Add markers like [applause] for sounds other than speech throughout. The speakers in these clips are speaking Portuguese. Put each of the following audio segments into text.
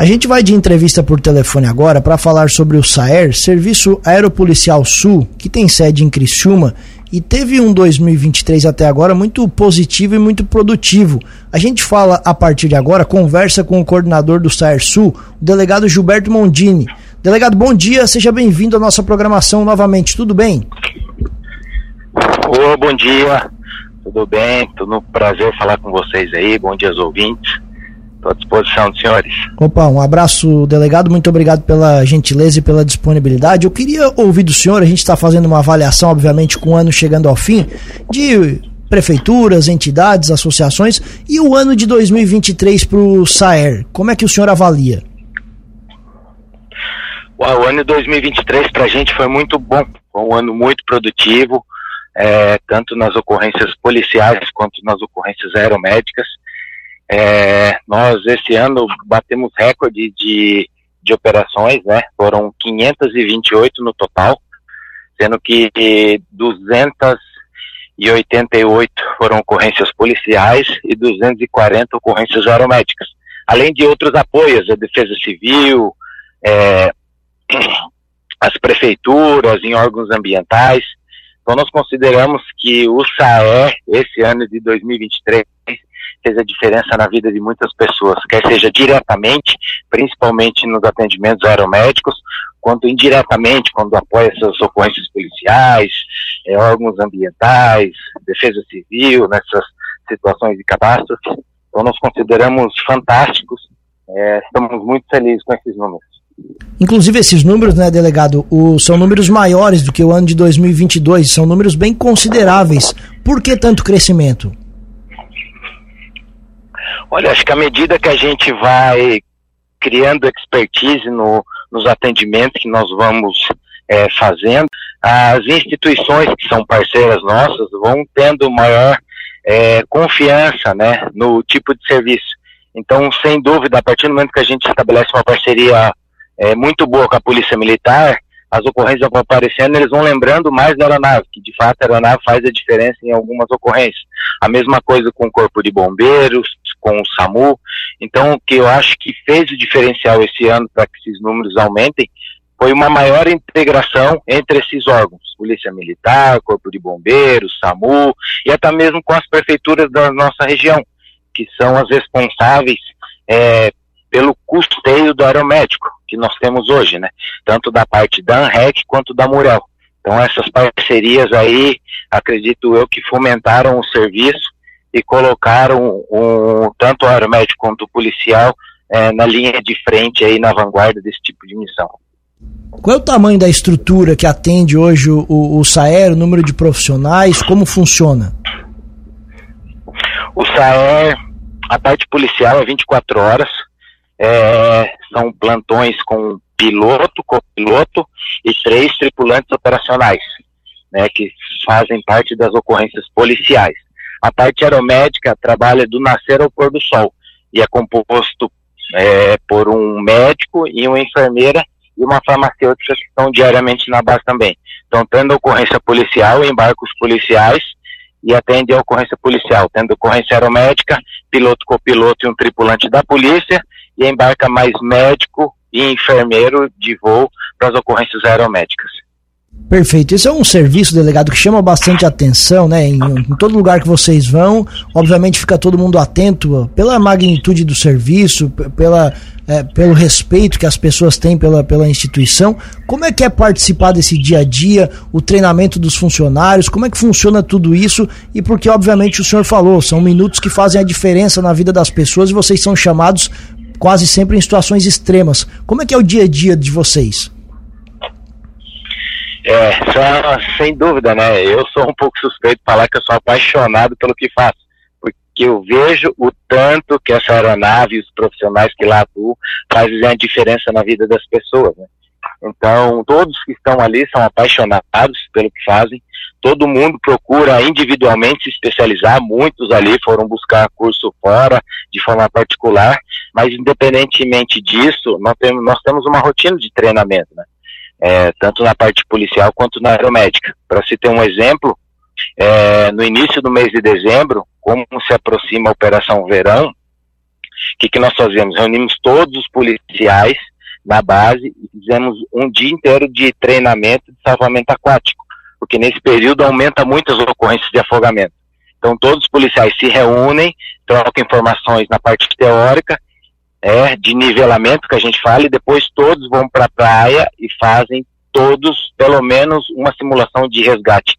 A gente vai de entrevista por telefone agora para falar sobre o SAER, Serviço Aeropolicial Sul, que tem sede em Criciúma e teve um 2023 até agora muito positivo e muito produtivo. A gente fala a partir de agora, conversa com o coordenador do SAER Sul, o delegado Gilberto Mondini. Delegado, bom dia, seja bem-vindo à nossa programação novamente, tudo bem? Ô, bom dia, tudo bem? Tudo um prazer falar com vocês aí, bom dia aos ouvintes. Estou à disposição dos senhores. Opa, um abraço, delegado. Muito obrigado pela gentileza e pela disponibilidade. Eu queria ouvir do senhor, a gente está fazendo uma avaliação, obviamente, com o ano chegando ao fim, de prefeituras, entidades, associações e o ano de 2023 para o SAER. Como é que o senhor avalia? O ano de 2023 para a gente foi muito bom, foi um ano muito produtivo, é, tanto nas ocorrências policiais quanto nas ocorrências aeromédicas. É, nós esse ano batemos recorde de, de operações, né? Foram 528 no total, sendo que 288 foram ocorrências policiais e 240 ocorrências aeromédicas, além de outros apoios, a Defesa Civil, é, [clears throat] as prefeituras, em órgãos ambientais. Então nós consideramos que o SAE, esse ano de 2023, fez a diferença na vida de muitas pessoas, quer seja diretamente, principalmente nos atendimentos aeromédicos, quanto indiretamente, quando apoia essas ocorrências policiais, é, órgãos ambientais, defesa civil, nessas situações de catástrofe. Então, nós consideramos fantásticos, é, estamos muito felizes com esses números. Inclusive esses números, né, delegado, o, são números maiores do que o ano de 2022, são números bem consideráveis. Por que tanto crescimento? Olha, acho que à medida que a gente vai criando expertise no, nos atendimentos que nós vamos é, fazendo, as instituições que são parceiras nossas vão tendo maior é, confiança né, no tipo de serviço. Então, sem dúvida, a partir do momento que a gente estabelece uma parceria é, muito boa com a Polícia Militar, as ocorrências vão aparecendo, eles vão lembrando mais da aeronave, que de fato a aeronave faz a diferença em algumas ocorrências. A mesma coisa com o Corpo de Bombeiros, com o SAMU. Então, o que eu acho que fez o diferencial esse ano para que esses números aumentem foi uma maior integração entre esses órgãos, Polícia Militar, Corpo de Bombeiros, SAMU e até mesmo com as prefeituras da nossa região, que são as responsáveis é, pelo custeio do aeromédico que nós temos hoje, né? Tanto da parte da ANREC quanto da Murel. Então essas parcerias aí, acredito eu que fomentaram o serviço e colocaram um, tanto o aeromédico quanto o policial é, na linha de frente aí na vanguarda desse tipo de missão. Qual é o tamanho da estrutura que atende hoje o, o, o SAER, o número de profissionais, como funciona? O SAER, a parte policial é 24 horas, é, são plantões com piloto, copiloto e três tripulantes operacionais, né, que fazem parte das ocorrências policiais. A parte aeromédica trabalha do nascer ao pôr do sol e é composto é, por um médico e uma enfermeira e uma farmacêutica que estão diariamente na base também. Então, tendo ocorrência policial, embarcos policiais e atende a ocorrência policial, tendo ocorrência aeromédica, piloto, copiloto e um tripulante da polícia e embarca mais médico e enfermeiro de voo para as ocorrências aeromédicas. Perfeito. Esse é um serviço, delegado, que chama bastante atenção, né? Em, em, todo lugar que vocês vão, obviamente fica todo mundo atento pela magnitude do serviço, pela, é, pelo respeito que as pessoas têm pela, pela instituição. Como é que é participar desse dia a dia, o treinamento dos funcionários, como é que funciona tudo isso? E porque, obviamente, o senhor falou, são minutos que fazem a diferença na vida das pessoas e vocês são chamados quase sempre em situações extremas. Como é que é o dia a dia de vocês? É, só, sem dúvida, né? Eu sou um pouco suspeito de falar que eu sou apaixonado pelo que faço, porque eu vejo o tanto que essa aeronave e os profissionais que lá atuam fazem a diferença na vida das pessoas, né? Então, todos que estão ali são apaixonados pelo que fazem, todo mundo procura individualmente se especializar, muitos ali foram buscar curso fora, de forma particular, mas independentemente disso, nós temos, nós temos uma rotina de treinamento, né? É, tanto na parte policial quanto na aeromédica. Para se ter um exemplo, é, no início do mês de dezembro, como se aproxima a Operação Verão, que, que nós fazemos? Reunimos todos os policiais na base e fizemos um dia inteiro de treinamento de salvamento aquático, porque nesse período aumenta muitas ocorrências de afogamento. Então todos os policiais se reúnem, trocam informações na parte teórica, é, de nivelamento que a gente fala, e depois todos vão para a praia e fazem todos, pelo menos, uma simulação de resgate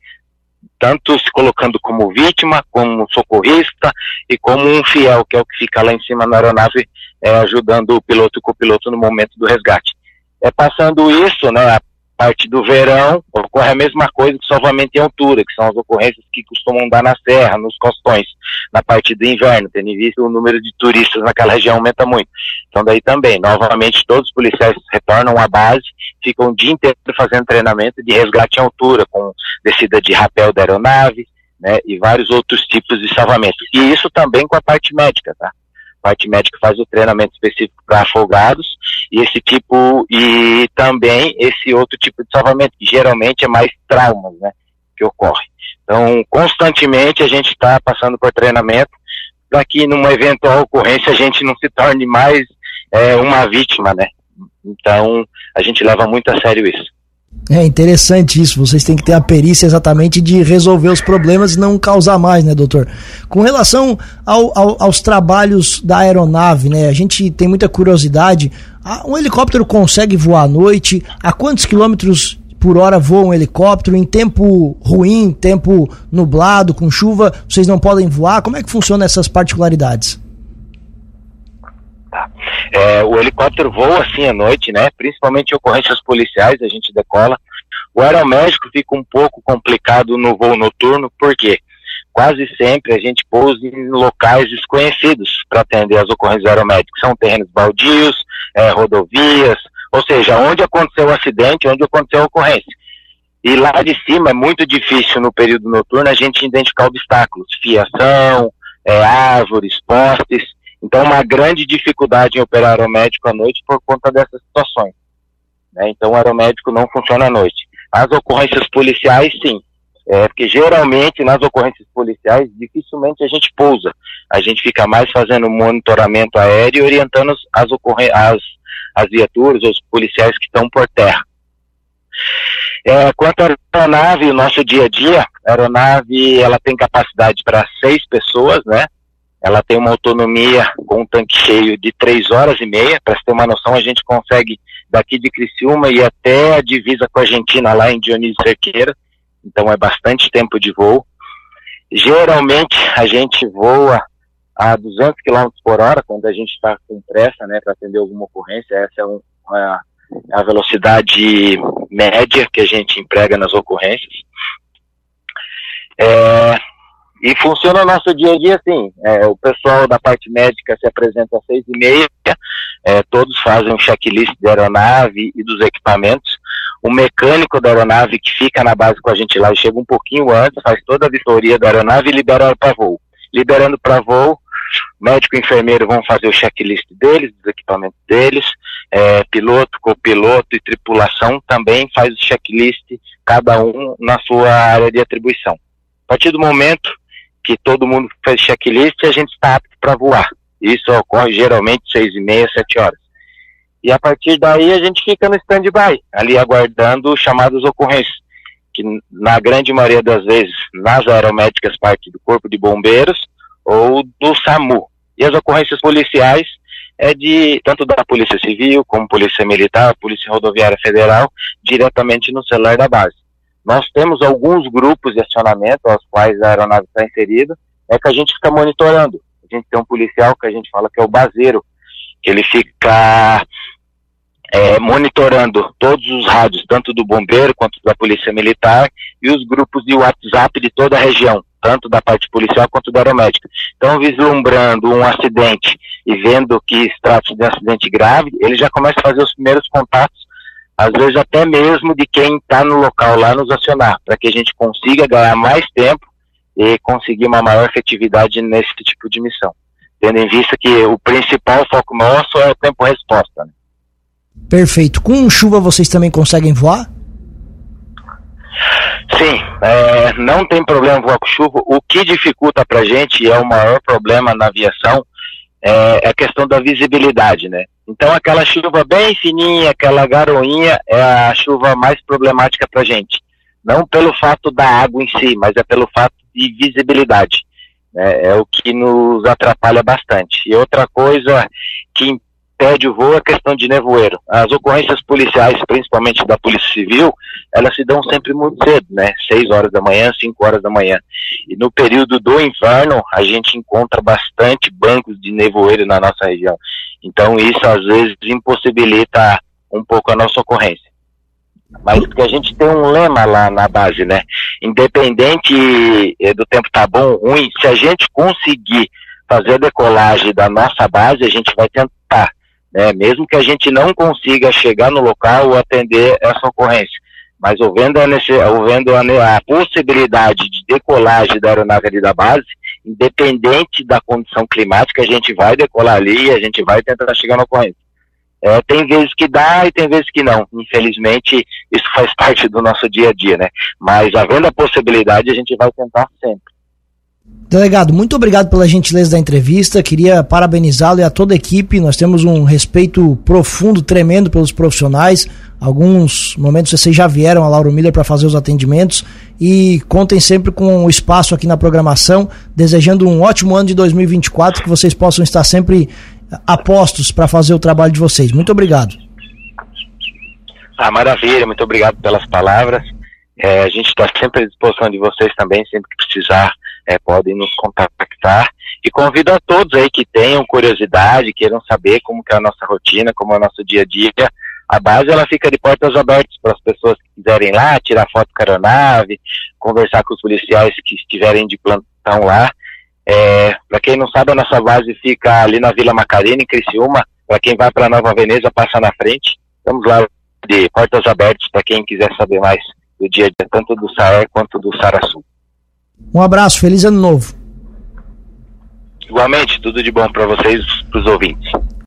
tanto se colocando como vítima, como socorrista e como um fiel, que é o que fica lá em cima na aeronave, é, ajudando o piloto e o copiloto no momento do resgate. É passando isso, né, parte do verão, ocorre a mesma coisa que salvamento em altura, que são as ocorrências que costumam dar na serra, nos costões, na parte do inverno, tendo visto o número de turistas naquela região aumenta muito. Então daí também, novamente, todos os policiais retornam à base, ficam o dia inteiro fazendo treinamento de resgate em altura, com descida de rapel da aeronave, né, e vários outros tipos de salvamento. E isso também com a parte médica, tá? Parte médica faz o treinamento específico para afogados e esse tipo e também esse outro tipo de salvamento que geralmente é mais traumas, né, que ocorre. Então, constantemente a gente está passando por treinamento para que numa eventual ocorrência a gente não se torne mais é, uma vítima, né? Então, a gente leva muito a sério isso. É interessante isso. Vocês têm que ter a perícia exatamente de resolver os problemas e não causar mais, né, doutor? Com relação ao, ao, aos trabalhos da aeronave, né? A gente tem muita curiosidade. Um helicóptero consegue voar à noite? A quantos quilômetros por hora voa um helicóptero? Em tempo ruim, tempo nublado, com chuva, vocês não podem voar? Como é que funcionam essas particularidades? É, o helicóptero voa assim à noite, né? Principalmente em ocorrências policiais, a gente decola. O aeromédico fica um pouco complicado no voo noturno, porque quase sempre a gente pousa em locais desconhecidos para atender as ocorrências aeromédicas. São terrenos baldios, é, rodovias, ou seja, onde aconteceu o acidente, onde aconteceu a ocorrência. E lá de cima é muito difícil no período noturno a gente identificar obstáculos, fiação, é, árvores, postes. Então, uma grande dificuldade em operar aeromédico à noite por conta dessas situações. Né? Então, o aeromédico não funciona à noite. As ocorrências policiais, sim. É, porque geralmente nas ocorrências policiais dificilmente a gente pousa. A gente fica mais fazendo monitoramento aéreo e orientando as, as, as viaturas, os policiais que estão por terra. É, quanto à aeronave, o nosso dia a dia, a aeronave ela tem capacidade para seis pessoas, né? Ela tem uma autonomia com um tanque cheio de três horas e meia. Para você ter uma noção, a gente consegue daqui de Criciúma ir até a divisa com a Argentina, lá em Dionísio Cerqueira. Então é bastante tempo de voo. Geralmente a gente voa a 200 km por hora quando a gente está com pressa, né, para atender alguma ocorrência. Essa é um, a, a velocidade média que a gente emprega nas ocorrências. É, e funciona o nosso dia a dia assim. É, o pessoal da parte médica se apresenta às seis e meia, é, todos fazem um checklist da aeronave e dos equipamentos. O mecânico da aeronave que fica na base com a gente lá chega um pouquinho antes, faz toda a vistoria da aeronave e libera para voo. Liberando para voo, médico e enfermeiro vão fazer o checklist deles, dos equipamentos deles, é, piloto, copiloto e tripulação também faz o checklist, cada um na sua área de atribuição. A partir do momento que todo mundo faz checklist e a gente está apto para voar. Isso ocorre geralmente seis e meia, sete horas. E a partir daí a gente fica no stand-by, ali aguardando chamadas ocorrências, que na grande maioria das vezes nas aeromédicas parte do Corpo de Bombeiros ou do SAMU. E as ocorrências policiais é de tanto da Polícia Civil como Polícia Militar, Polícia Rodoviária Federal, diretamente no celular da base. Nós temos alguns grupos de acionamento aos quais a aeronave está inserida, é que a gente fica monitorando. A gente tem um policial que a gente fala que é o baseiro, que ele fica é, monitorando todos os rádios, tanto do bombeiro quanto da polícia militar, e os grupos de WhatsApp de toda a região, tanto da parte policial quanto da aeromédica. Então, vislumbrando um acidente e vendo que se trata de um acidente grave, ele já começa a fazer os primeiros contatos às vezes até mesmo de quem está no local lá nos acionar, para que a gente consiga ganhar mais tempo e conseguir uma maior efetividade nesse tipo de missão. Tendo em vista que o principal foco nosso é o tempo-resposta. Né? Perfeito. Com chuva vocês também conseguem voar? Sim, é, não tem problema voar com chuva. O que dificulta para a gente, e é o maior problema na aviação, é, é a questão da visibilidade, né? Então aquela chuva bem fininha, aquela garoinha é a chuva mais problemática para gente. Não pelo fato da água em si, mas é pelo fato de visibilidade. Né? É o que nos atrapalha bastante. E outra coisa que impede o voo é a questão de nevoeiro. As ocorrências policiais, principalmente da Polícia Civil, elas se dão sempre muito cedo, né? 6 horas da manhã, 5 horas da manhã. E no período do inverno, a gente encontra bastante bancos de nevoeiro na nossa região. Então isso às vezes impossibilita um pouco a nossa ocorrência. Mas porque a gente tem um lema lá na base, né? Independente eh, do tempo tá bom ou ruim, se a gente conseguir fazer a decolagem da nossa base, a gente vai tentar né? mesmo que a gente não consiga chegar no local ou atender essa ocorrência. Mas havendo a, havendo a, a possibilidade de decolagem da aeronave ali da base, independente da condição climática, a gente vai decolar ali e a gente vai tentar chegar na ocorrência. É, tem vezes que dá e tem vezes que não. Infelizmente, isso faz [laughs] parte do nosso dia a dia, né? Mas havendo a possibilidade, a gente vai tentar sempre. Delegado, muito obrigado pela gentileza da entrevista. Queria parabenizá-lo e a toda a equipe. Nós temos um respeito profundo, tremendo pelos profissionais. Alguns momentos vocês já vieram a Lauro Miller para fazer os atendimentos e contem sempre com o espaço aqui na programação. Desejando um ótimo ano de 2024, que vocês possam estar sempre apostos para fazer o trabalho de vocês. Muito obrigado. Ah, maravilha, muito obrigado pelas palavras. É, a gente está sempre à disposição de vocês também, sempre que precisar é, podem nos contactar. E convido a todos aí que tenham curiosidade, queiram saber como que é a nossa rotina, como é o nosso dia a dia. A base ela fica de portas abertas para as pessoas que quiserem lá, tirar foto com a aeronave, conversar com os policiais que estiverem de plantão lá. É, para quem não sabe, a nossa base fica ali na Vila Macarena, em Criciúma. Para quem vai para Nova Veneza, passa na frente. Estamos lá de portas abertas para quem quiser saber mais do dia a dia, tanto do Saé quanto do Saraçu. Um abraço, feliz ano novo. Igualmente, tudo de bom para vocês, para os ouvintes.